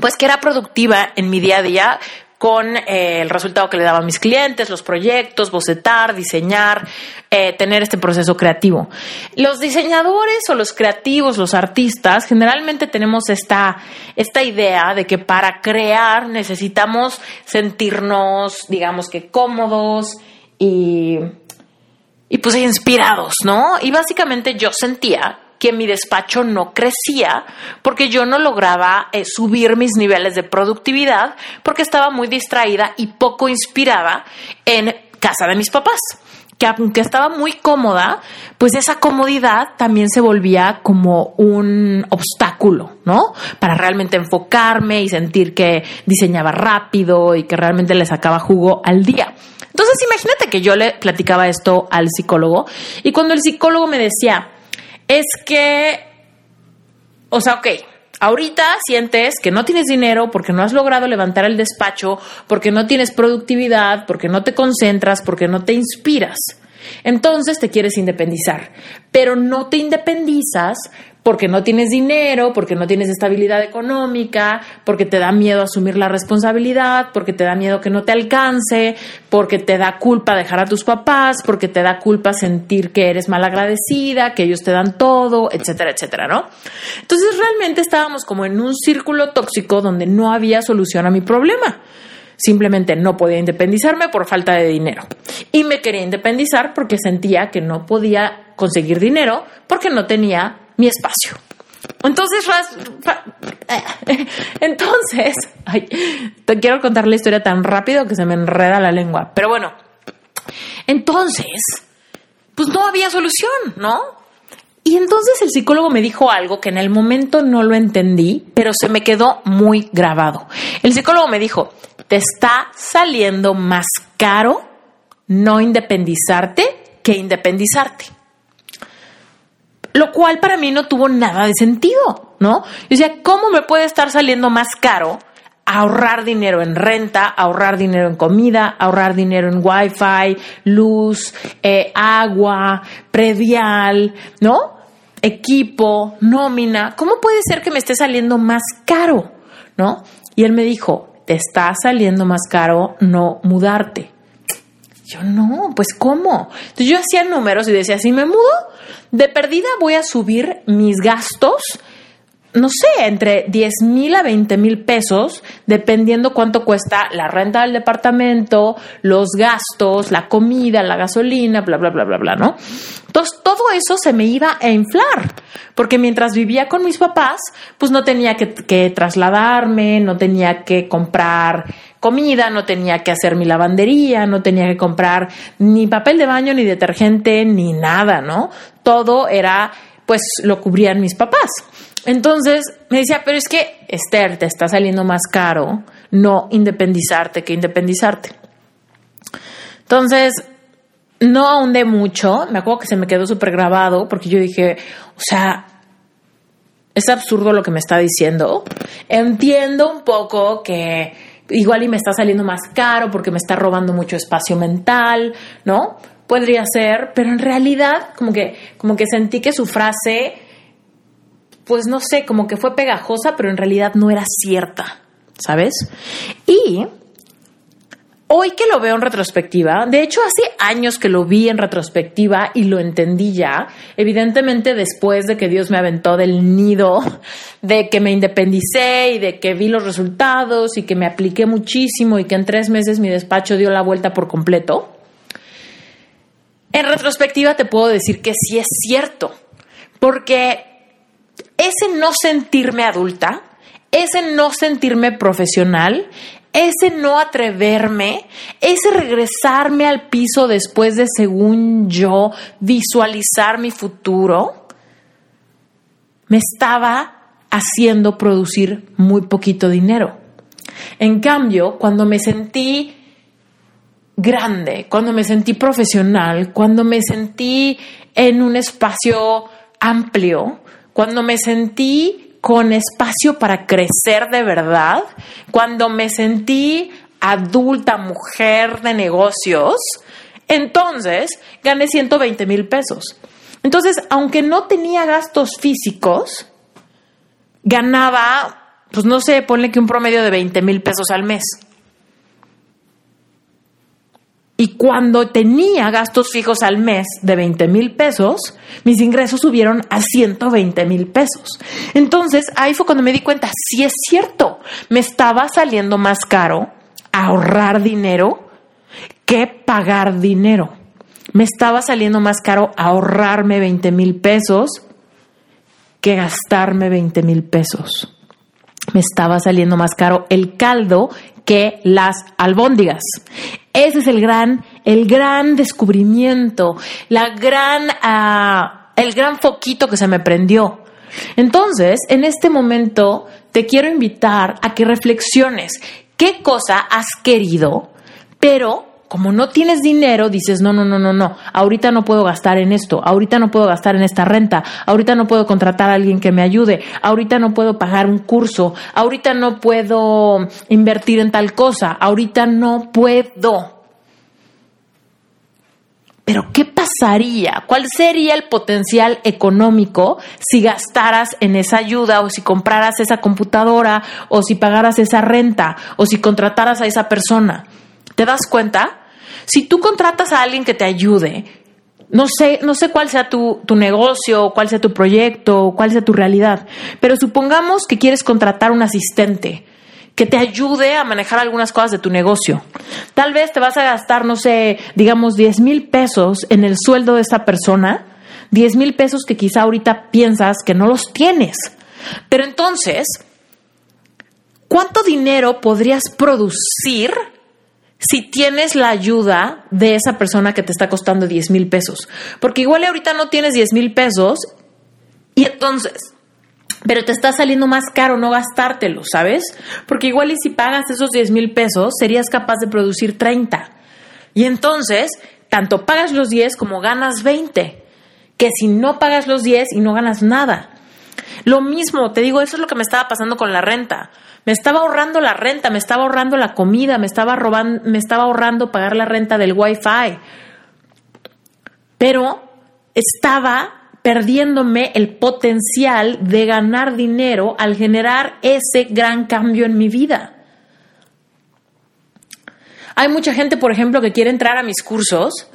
pues que era productiva en mi día a día con eh, el resultado que le daba a mis clientes, los proyectos, bocetar, diseñar, eh, tener este proceso creativo. Los diseñadores o los creativos, los artistas, generalmente tenemos esta, esta idea de que para crear necesitamos sentirnos, digamos que cómodos y, y pues inspirados, ¿no? Y básicamente yo sentía que mi despacho no crecía porque yo no lograba eh, subir mis niveles de productividad porque estaba muy distraída y poco inspirada en casa de mis papás que aunque estaba muy cómoda, pues esa comodidad también se volvía como un obstáculo, ¿no? Para realmente enfocarme y sentir que diseñaba rápido y que realmente le sacaba jugo al día. Entonces imagínate que yo le platicaba esto al psicólogo y cuando el psicólogo me decía, es que, o sea, ok, ahorita sientes que no tienes dinero porque no has logrado levantar el despacho, porque no tienes productividad, porque no te concentras, porque no te inspiras. Entonces te quieres independizar, pero no te independizas porque no tienes dinero, porque no tienes estabilidad económica, porque te da miedo asumir la responsabilidad, porque te da miedo que no te alcance, porque te da culpa dejar a tus papás, porque te da culpa sentir que eres mal agradecida, que ellos te dan todo, etcétera, etcétera, ¿no? Entonces realmente estábamos como en un círculo tóxico donde no había solución a mi problema. Simplemente no podía independizarme por falta de dinero. Y me quería independizar porque sentía que no podía conseguir dinero porque no tenía mi espacio. Entonces, entonces, te quiero contar la historia tan rápido que se me enreda la lengua. Pero bueno, entonces, pues no había solución, ¿no? Y entonces el psicólogo me dijo algo que en el momento no lo entendí, pero se me quedó muy grabado. El psicólogo me dijo, te está saliendo más caro no independizarte que independizarte lo cual para mí no tuvo nada de sentido, ¿no? Yo decía, ¿cómo me puede estar saliendo más caro ahorrar dinero en renta, ahorrar dinero en comida, ahorrar dinero en wifi, luz, eh, agua, predial, ¿no? Equipo, nómina. ¿Cómo puede ser que me esté saliendo más caro, ¿no? Y él me dijo, te está saliendo más caro no mudarte. Yo no, pues ¿cómo? Entonces yo hacía números y decía, si me mudo, de perdida voy a subir mis gastos, no sé, entre 10 mil a 20 mil pesos, dependiendo cuánto cuesta la renta del departamento, los gastos, la comida, la gasolina, bla, bla, bla, bla, bla, ¿no? Entonces todo eso se me iba a inflar, porque mientras vivía con mis papás, pues no tenía que, que trasladarme, no tenía que comprar comida, no tenía que hacer mi lavandería, no tenía que comprar ni papel de baño, ni detergente, ni nada, ¿no? Todo era, pues lo cubrían mis papás. Entonces me decía, pero es que Esther, te está saliendo más caro no independizarte que independizarte. Entonces, no ahondé mucho, me acuerdo que se me quedó súper grabado porque yo dije, o sea, es absurdo lo que me está diciendo. Entiendo un poco que igual y me está saliendo más caro porque me está robando mucho espacio mental, ¿no? Podría ser, pero en realidad como que, como que sentí que su frase, pues no sé, como que fue pegajosa, pero en realidad no era cierta, ¿sabes? Y hoy que lo veo en retrospectiva, de hecho hace años que lo vi en retrospectiva y lo entendí ya, evidentemente después de que Dios me aventó del nido, de que me independicé y de que vi los resultados y que me apliqué muchísimo y que en tres meses mi despacho dio la vuelta por completo. En retrospectiva te puedo decir que sí es cierto, porque ese no sentirme adulta, ese no sentirme profesional, ese no atreverme, ese regresarme al piso después de, según yo, visualizar mi futuro, me estaba haciendo producir muy poquito dinero. En cambio, cuando me sentí grande, cuando me sentí profesional, cuando me sentí en un espacio amplio, cuando me sentí con espacio para crecer de verdad, cuando me sentí adulta, mujer de negocios, entonces gané 120 mil pesos. Entonces, aunque no tenía gastos físicos, ganaba, pues no sé, ponle que un promedio de 20 mil pesos al mes. Y cuando tenía gastos fijos al mes de 20 mil pesos, mis ingresos subieron a 120 mil pesos. Entonces ahí fue cuando me di cuenta, sí es cierto, me estaba saliendo más caro ahorrar dinero que pagar dinero. Me estaba saliendo más caro ahorrarme 20 mil pesos que gastarme 20 mil pesos. Me estaba saliendo más caro el caldo que las albóndigas. Ese es el gran, el gran descubrimiento, la gran, ah, el gran foquito que se me prendió. Entonces, en este momento, te quiero invitar a que reflexiones qué cosa has querido, pero como no tienes dinero, dices, no, no, no, no, no, ahorita no puedo gastar en esto, ahorita no puedo gastar en esta renta, ahorita no puedo contratar a alguien que me ayude, ahorita no puedo pagar un curso, ahorita no puedo invertir en tal cosa, ahorita no puedo. Pero ¿qué pasaría? ¿Cuál sería el potencial económico si gastaras en esa ayuda o si compraras esa computadora o si pagaras esa renta o si contrataras a esa persona? ¿Te das cuenta? Si tú contratas a alguien que te ayude, no sé, no sé cuál sea tu, tu negocio, cuál sea tu proyecto, cuál sea tu realidad, pero supongamos que quieres contratar un asistente que te ayude a manejar algunas cosas de tu negocio. Tal vez te vas a gastar, no sé, digamos 10 mil pesos en el sueldo de esta persona, 10 mil pesos que quizá ahorita piensas que no los tienes. Pero entonces, ¿cuánto dinero podrías producir si tienes la ayuda de esa persona que te está costando 10 mil pesos? Porque igual ahorita no tienes 10 mil pesos y entonces pero te está saliendo más caro no gastártelo, ¿sabes? Porque igual y si pagas esos 10 mil pesos, serías capaz de producir 30. Y entonces, tanto pagas los 10 como ganas 20. Que si no pagas los 10 y no ganas nada. Lo mismo, te digo, eso es lo que me estaba pasando con la renta. Me estaba ahorrando la renta, me estaba ahorrando la comida, me estaba me estaba ahorrando pagar la renta del wifi. Pero estaba perdiéndome el potencial de ganar dinero al generar ese gran cambio en mi vida. Hay mucha gente, por ejemplo, que quiere entrar a mis cursos,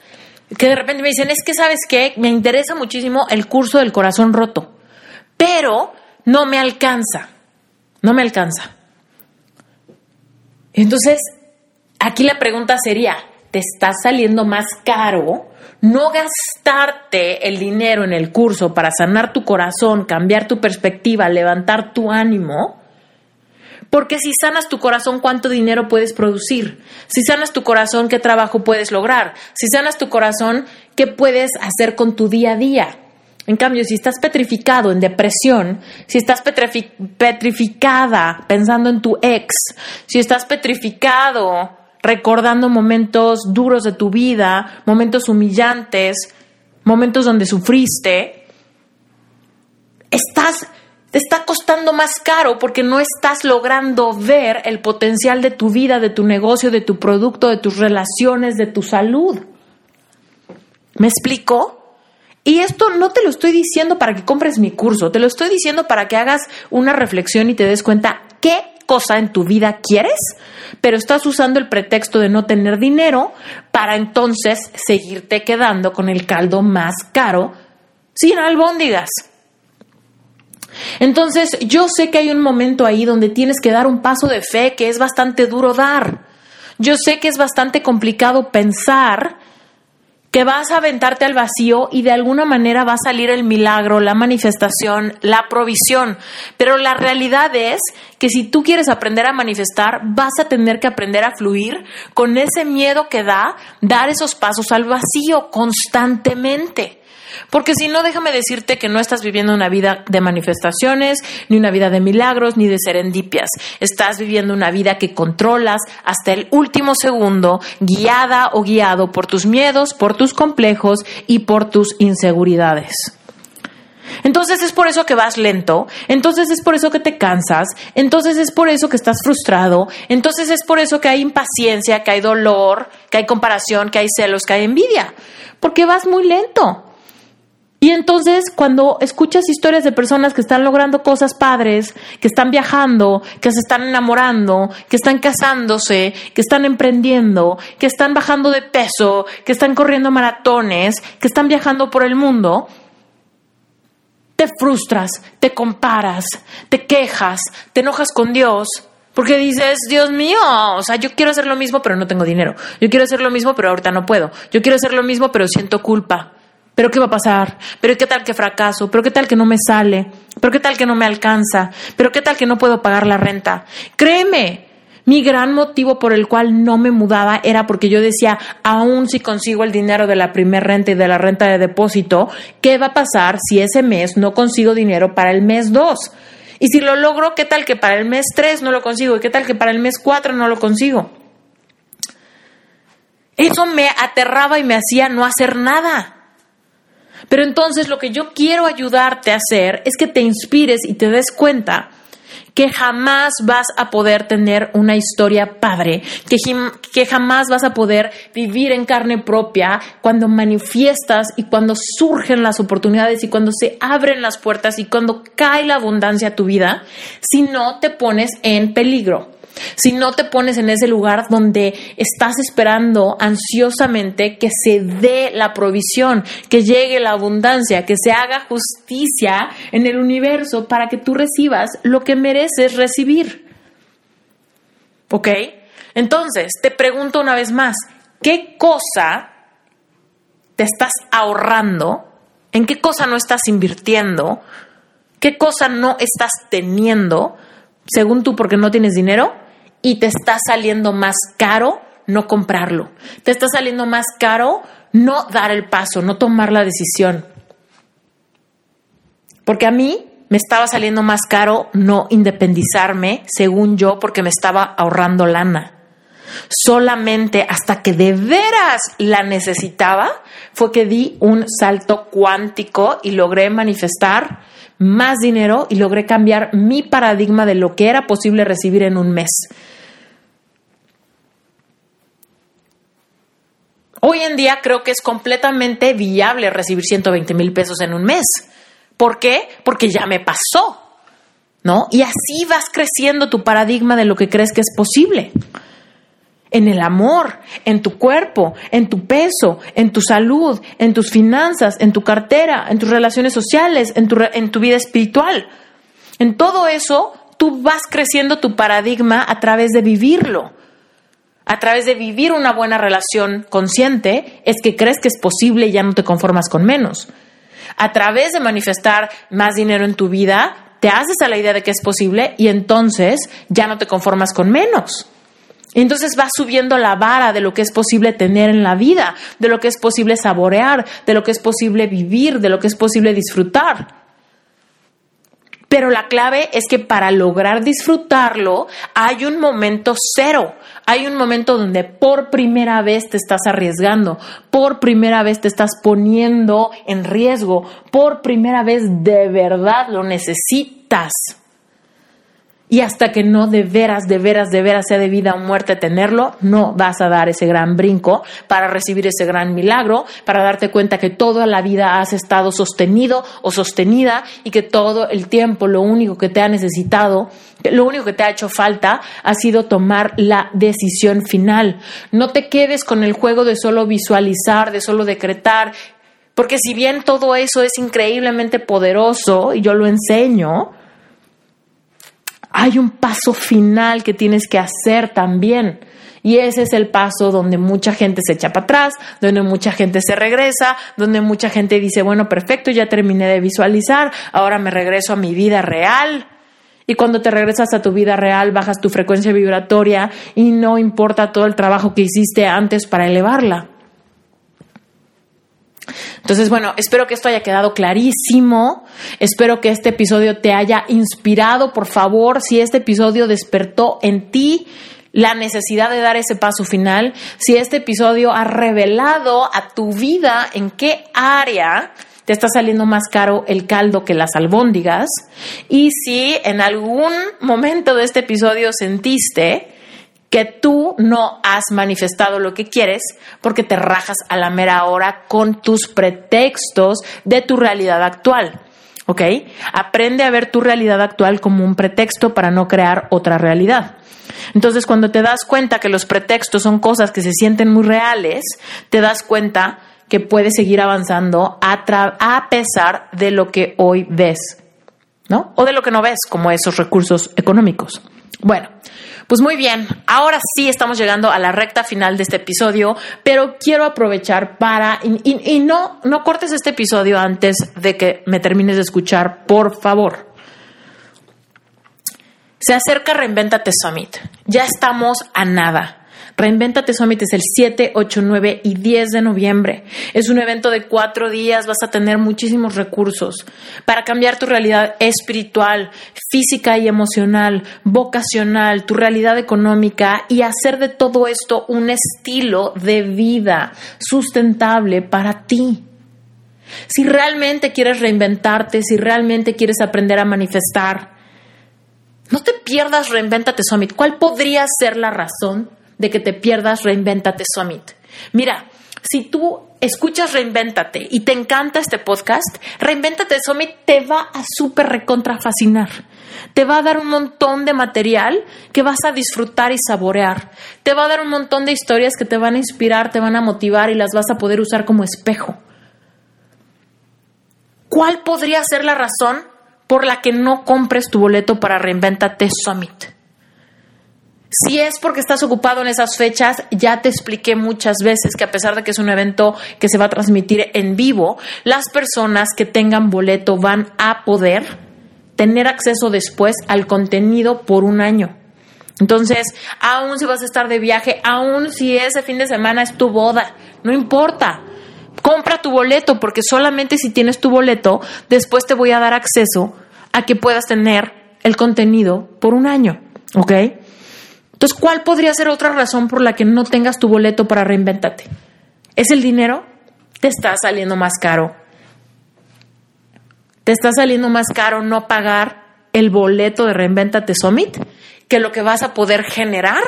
que de repente me dicen, es que sabes qué, me interesa muchísimo el curso del corazón roto, pero no me alcanza, no me alcanza. Entonces, aquí la pregunta sería, ¿te está saliendo más caro no gastarte el dinero en el curso para sanar tu corazón, cambiar tu perspectiva, levantar tu ánimo, porque si sanas tu corazón, ¿cuánto dinero puedes producir? Si sanas tu corazón, ¿qué trabajo puedes lograr? Si sanas tu corazón, ¿qué puedes hacer con tu día a día? En cambio, si estás petrificado en depresión, si estás petrificada pensando en tu ex, si estás petrificado recordando momentos duros de tu vida, momentos humillantes, momentos donde sufriste, estás te está costando más caro porque no estás logrando ver el potencial de tu vida, de tu negocio, de tu producto, de tus relaciones, de tu salud. ¿Me explico? Y esto no te lo estoy diciendo para que compres mi curso, te lo estoy diciendo para que hagas una reflexión y te des cuenta qué cosa en tu vida quieres, pero estás usando el pretexto de no tener dinero para entonces seguirte quedando con el caldo más caro sin albóndigas. Entonces, yo sé que hay un momento ahí donde tienes que dar un paso de fe que es bastante duro dar. Yo sé que es bastante complicado pensar que vas a aventarte al vacío y de alguna manera va a salir el milagro, la manifestación, la provisión. Pero la realidad es que si tú quieres aprender a manifestar, vas a tener que aprender a fluir con ese miedo que da dar esos pasos al vacío constantemente. Porque si no, déjame decirte que no estás viviendo una vida de manifestaciones, ni una vida de milagros, ni de serendipias. Estás viviendo una vida que controlas hasta el último segundo, guiada o guiado por tus miedos, por tus complejos y por tus inseguridades. Entonces es por eso que vas lento, entonces es por eso que te cansas, entonces es por eso que estás frustrado, entonces es por eso que hay impaciencia, que hay dolor, que hay comparación, que hay celos, que hay envidia, porque vas muy lento. Y entonces cuando escuchas historias de personas que están logrando cosas padres, que están viajando, que se están enamorando, que están casándose, que están emprendiendo, que están bajando de peso, que están corriendo maratones, que están viajando por el mundo, te frustras, te comparas, te quejas, te enojas con Dios. Porque dices, Dios mío, o sea, yo quiero hacer lo mismo, pero no tengo dinero. Yo quiero hacer lo mismo, pero ahorita no puedo. Yo quiero hacer lo mismo, pero siento culpa. ¿Pero qué va a pasar? ¿Pero qué tal que fracaso? ¿Pero qué tal que no me sale? ¿Pero qué tal que no me alcanza? ¿Pero qué tal que no puedo pagar la renta? Créeme, mi gran motivo por el cual no me mudaba era porque yo decía, aún si consigo el dinero de la primera renta y de la renta de depósito, ¿qué va a pasar si ese mes no consigo dinero para el mes 2? Y si lo logro, ¿qué tal que para el mes 3 no lo consigo? ¿Y qué tal que para el mes 4 no lo consigo? Eso me aterraba y me hacía no hacer nada. Pero entonces lo que yo quiero ayudarte a hacer es que te inspires y te des cuenta que jamás vas a poder tener una historia padre, que, que, jamás vas a poder vivir en carne propia cuando manifiestas y cuando surgen las oportunidades y cuando se abren las puertas y cuando cae la abundancia a tu vida, si no te pones en peligro si no te pones en ese lugar donde estás esperando ansiosamente que se dé la provisión, que llegue la abundancia, que se haga justicia en el universo para que tú recibas lo que mereces recibir. ¿Ok? Entonces, te pregunto una vez más, ¿qué cosa te estás ahorrando? ¿En qué cosa no estás invirtiendo? ¿Qué cosa no estás teniendo? Según tú, porque no tienes dinero y te está saliendo más caro no comprarlo. Te está saliendo más caro no dar el paso, no tomar la decisión. Porque a mí me estaba saliendo más caro no independizarme, según yo, porque me estaba ahorrando lana. Solamente hasta que de veras la necesitaba fue que di un salto cuántico y logré manifestar más dinero y logré cambiar mi paradigma de lo que era posible recibir en un mes. Hoy en día creo que es completamente viable recibir 120 mil pesos en un mes. ¿Por qué? Porque ya me pasó, ¿no? Y así vas creciendo tu paradigma de lo que crees que es posible. En el amor, en tu cuerpo, en tu peso, en tu salud, en tus finanzas, en tu cartera, en tus relaciones sociales, en tu, en tu vida espiritual. En todo eso, tú vas creciendo tu paradigma a través de vivirlo a través de vivir una buena relación consciente, es que crees que es posible y ya no te conformas con menos. A través de manifestar más dinero en tu vida, te haces a la idea de que es posible y entonces ya no te conformas con menos. Entonces vas subiendo la vara de lo que es posible tener en la vida, de lo que es posible saborear, de lo que es posible vivir, de lo que es posible disfrutar. Pero la clave es que para lograr disfrutarlo hay un momento cero, hay un momento donde por primera vez te estás arriesgando, por primera vez te estás poniendo en riesgo, por primera vez de verdad lo necesitas. Y hasta que no de veras, de veras, de veras sea de vida o muerte tenerlo, no vas a dar ese gran brinco para recibir ese gran milagro, para darte cuenta que toda la vida has estado sostenido o sostenida y que todo el tiempo lo único que te ha necesitado, lo único que te ha hecho falta ha sido tomar la decisión final. No te quedes con el juego de solo visualizar, de solo decretar, porque si bien todo eso es increíblemente poderoso y yo lo enseño, hay un paso final que tienes que hacer también. Y ese es el paso donde mucha gente se echa para atrás, donde mucha gente se regresa, donde mucha gente dice, bueno, perfecto, ya terminé de visualizar, ahora me regreso a mi vida real. Y cuando te regresas a tu vida real, bajas tu frecuencia vibratoria y no importa todo el trabajo que hiciste antes para elevarla. Entonces, bueno, espero que esto haya quedado clarísimo. Espero que este episodio te haya inspirado. Por favor, si este episodio despertó en ti la necesidad de dar ese paso final, si este episodio ha revelado a tu vida en qué área te está saliendo más caro el caldo que las albóndigas y si en algún momento de este episodio sentiste que tú no has manifestado lo que quieres porque te rajas a la mera hora con tus pretextos de tu realidad actual. ¿Ok? Aprende a ver tu realidad actual como un pretexto para no crear otra realidad. Entonces, cuando te das cuenta que los pretextos son cosas que se sienten muy reales, te das cuenta que puedes seguir avanzando a, pesar de lo que hoy ves, ¿no? O de lo que no ves, como esos recursos económicos. Bueno, pues muy bien, ahora sí estamos llegando a la recta final de este episodio, pero quiero aprovechar para, y, no, no cortes este episodio antes de que me termines de escuchar, por favor. Se acerca Reinventate Summit. Ya estamos a nada. Reinventate Summit es el 7, 8, 9 y 10 de noviembre. Es un evento de cuatro días, vas a tener muchísimos recursos para cambiar tu realidad espiritual, física y emocional, vocacional, tu realidad económica y hacer de todo esto un estilo de vida sustentable para ti. Si realmente quieres reinventarte, si realmente quieres aprender a manifestar, no te pierdas Reinventate Summit. ¿Cuál podría ser la razón de que te pierdas Reinventate Summit. Mira, si tú escuchas Reinventate y te encanta este podcast, Reinventate Summit te va a súper recontra fascinar. Te va a dar un montón de material que vas a disfrutar y saborear. Te va a dar un montón de historias que te van a inspirar, te van a motivar y las vas a poder usar como espejo. ¿Cuál podría ser la razón por la que no compres tu boleto para Reinventate Summit? Si es porque estás ocupado en esas fechas, ya te expliqué muchas veces que a pesar de que es un evento que se va a transmitir en vivo, las personas que tengan boleto van a poder tener acceso después al contenido por un año. Entonces, aún si vas a estar de viaje, aún si ese fin de semana es tu boda, no importa. Compra tu boleto porque solamente si tienes tu boleto, después te voy a dar acceso a que puedas tener el contenido por un año, ¿ok? Entonces, ¿cuál podría ser otra razón por la que no tengas tu boleto para reinventate? ¿Es el dinero? Te está saliendo más caro. Te está saliendo más caro no pagar el boleto de Reinventate Summit que lo que vas a poder generar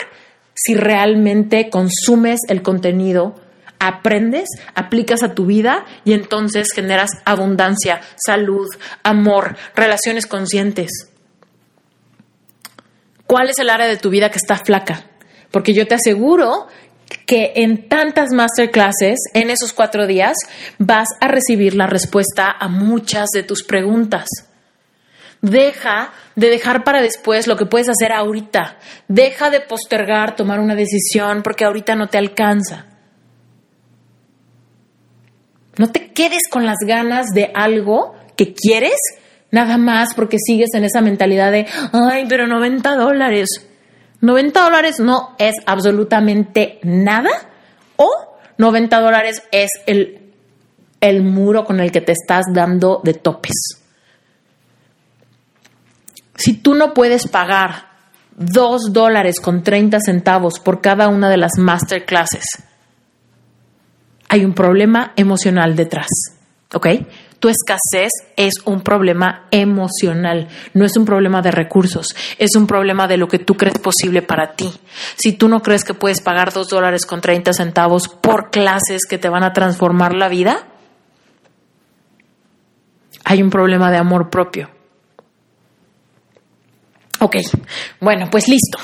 si realmente consumes el contenido, aprendes, aplicas a tu vida y entonces generas abundancia, salud, amor, relaciones conscientes. ¿Cuál es el área de tu vida que está flaca? Porque yo te aseguro que en tantas masterclasses, en esos cuatro días, vas a recibir la respuesta a muchas de tus preguntas. Deja de dejar para después lo que puedes hacer ahorita. Deja de postergar tomar una decisión porque ahorita no te alcanza. No te quedes con las ganas de algo que quieres nada más porque sigues en esa mentalidad de, ay, pero 90 dólares. 90 dólares no es absolutamente nada o 90 dólares es el, el muro con el que te estás dando de topes. Si tú no puedes pagar 2 dólares con 30 centavos por cada una de las masterclasses, hay un problema emocional detrás. ¿Ok? Tu escasez es un problema emocional, no es un problema de recursos, es un problema de lo que tú crees posible para ti. Si tú no crees que puedes pagar dos dólares con 30 centavos por clases que te van a transformar la vida, hay un problema de amor propio. Ok, bueno, pues listo.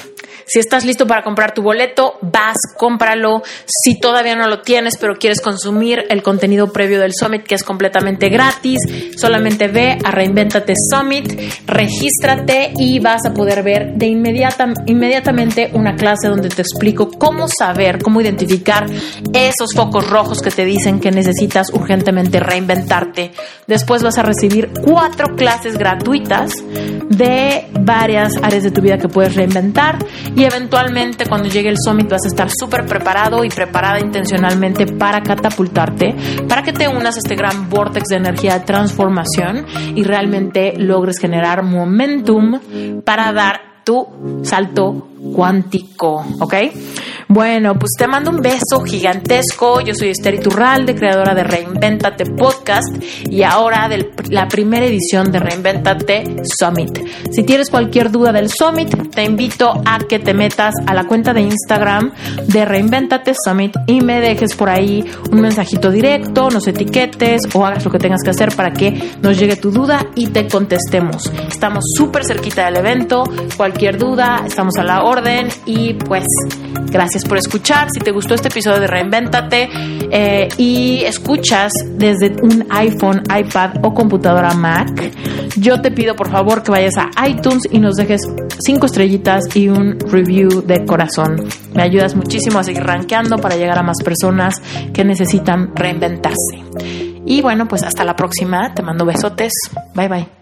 Si estás listo para comprar tu boleto, vas, cómpralo. Si todavía no lo tienes, pero quieres consumir el contenido previo del Summit, que es completamente gratis, solamente ve a Reinventate Summit, regístrate y vas a poder ver de inmediata, inmediatamente una clase donde te explico cómo saber, cómo identificar esos focos rojos que te dicen que necesitas urgentemente reinventarte. Después vas a recibir cuatro clases gratuitas de varias áreas de tu vida que puedes reinventar y eventualmente cuando llegue el summit vas a estar súper preparado y preparada intencionalmente para catapultarte, para que te unas a este gran vortex de energía de transformación y realmente logres generar momentum para dar tu salto cuántico, ¿ok? Bueno, pues te mando un beso gigantesco. Yo soy Esther Iturralde, creadora de Reinventate Podcast y ahora de la primera edición de Reinventate Summit. Si tienes cualquier duda del Summit, te invito a que te metas a la cuenta de Instagram de Reinventate Summit y me dejes por ahí un mensajito directo, nos etiquetes o hagas lo que tengas que hacer para que nos llegue tu duda y te contestemos. Estamos súper cerquita del evento. Cualquier duda, estamos a la orden y pues gracias por escuchar. Si te gustó este episodio de Reinventate eh, y escuchas desde un iPhone, iPad o computadora Mac, yo te pido por favor que vayas a iTunes y nos dejes cinco estrellitas y un review de corazón. Me ayudas muchísimo a seguir rankeando para llegar a más personas que necesitan reinventarse. Y bueno, pues hasta la próxima. Te mando besotes. Bye bye.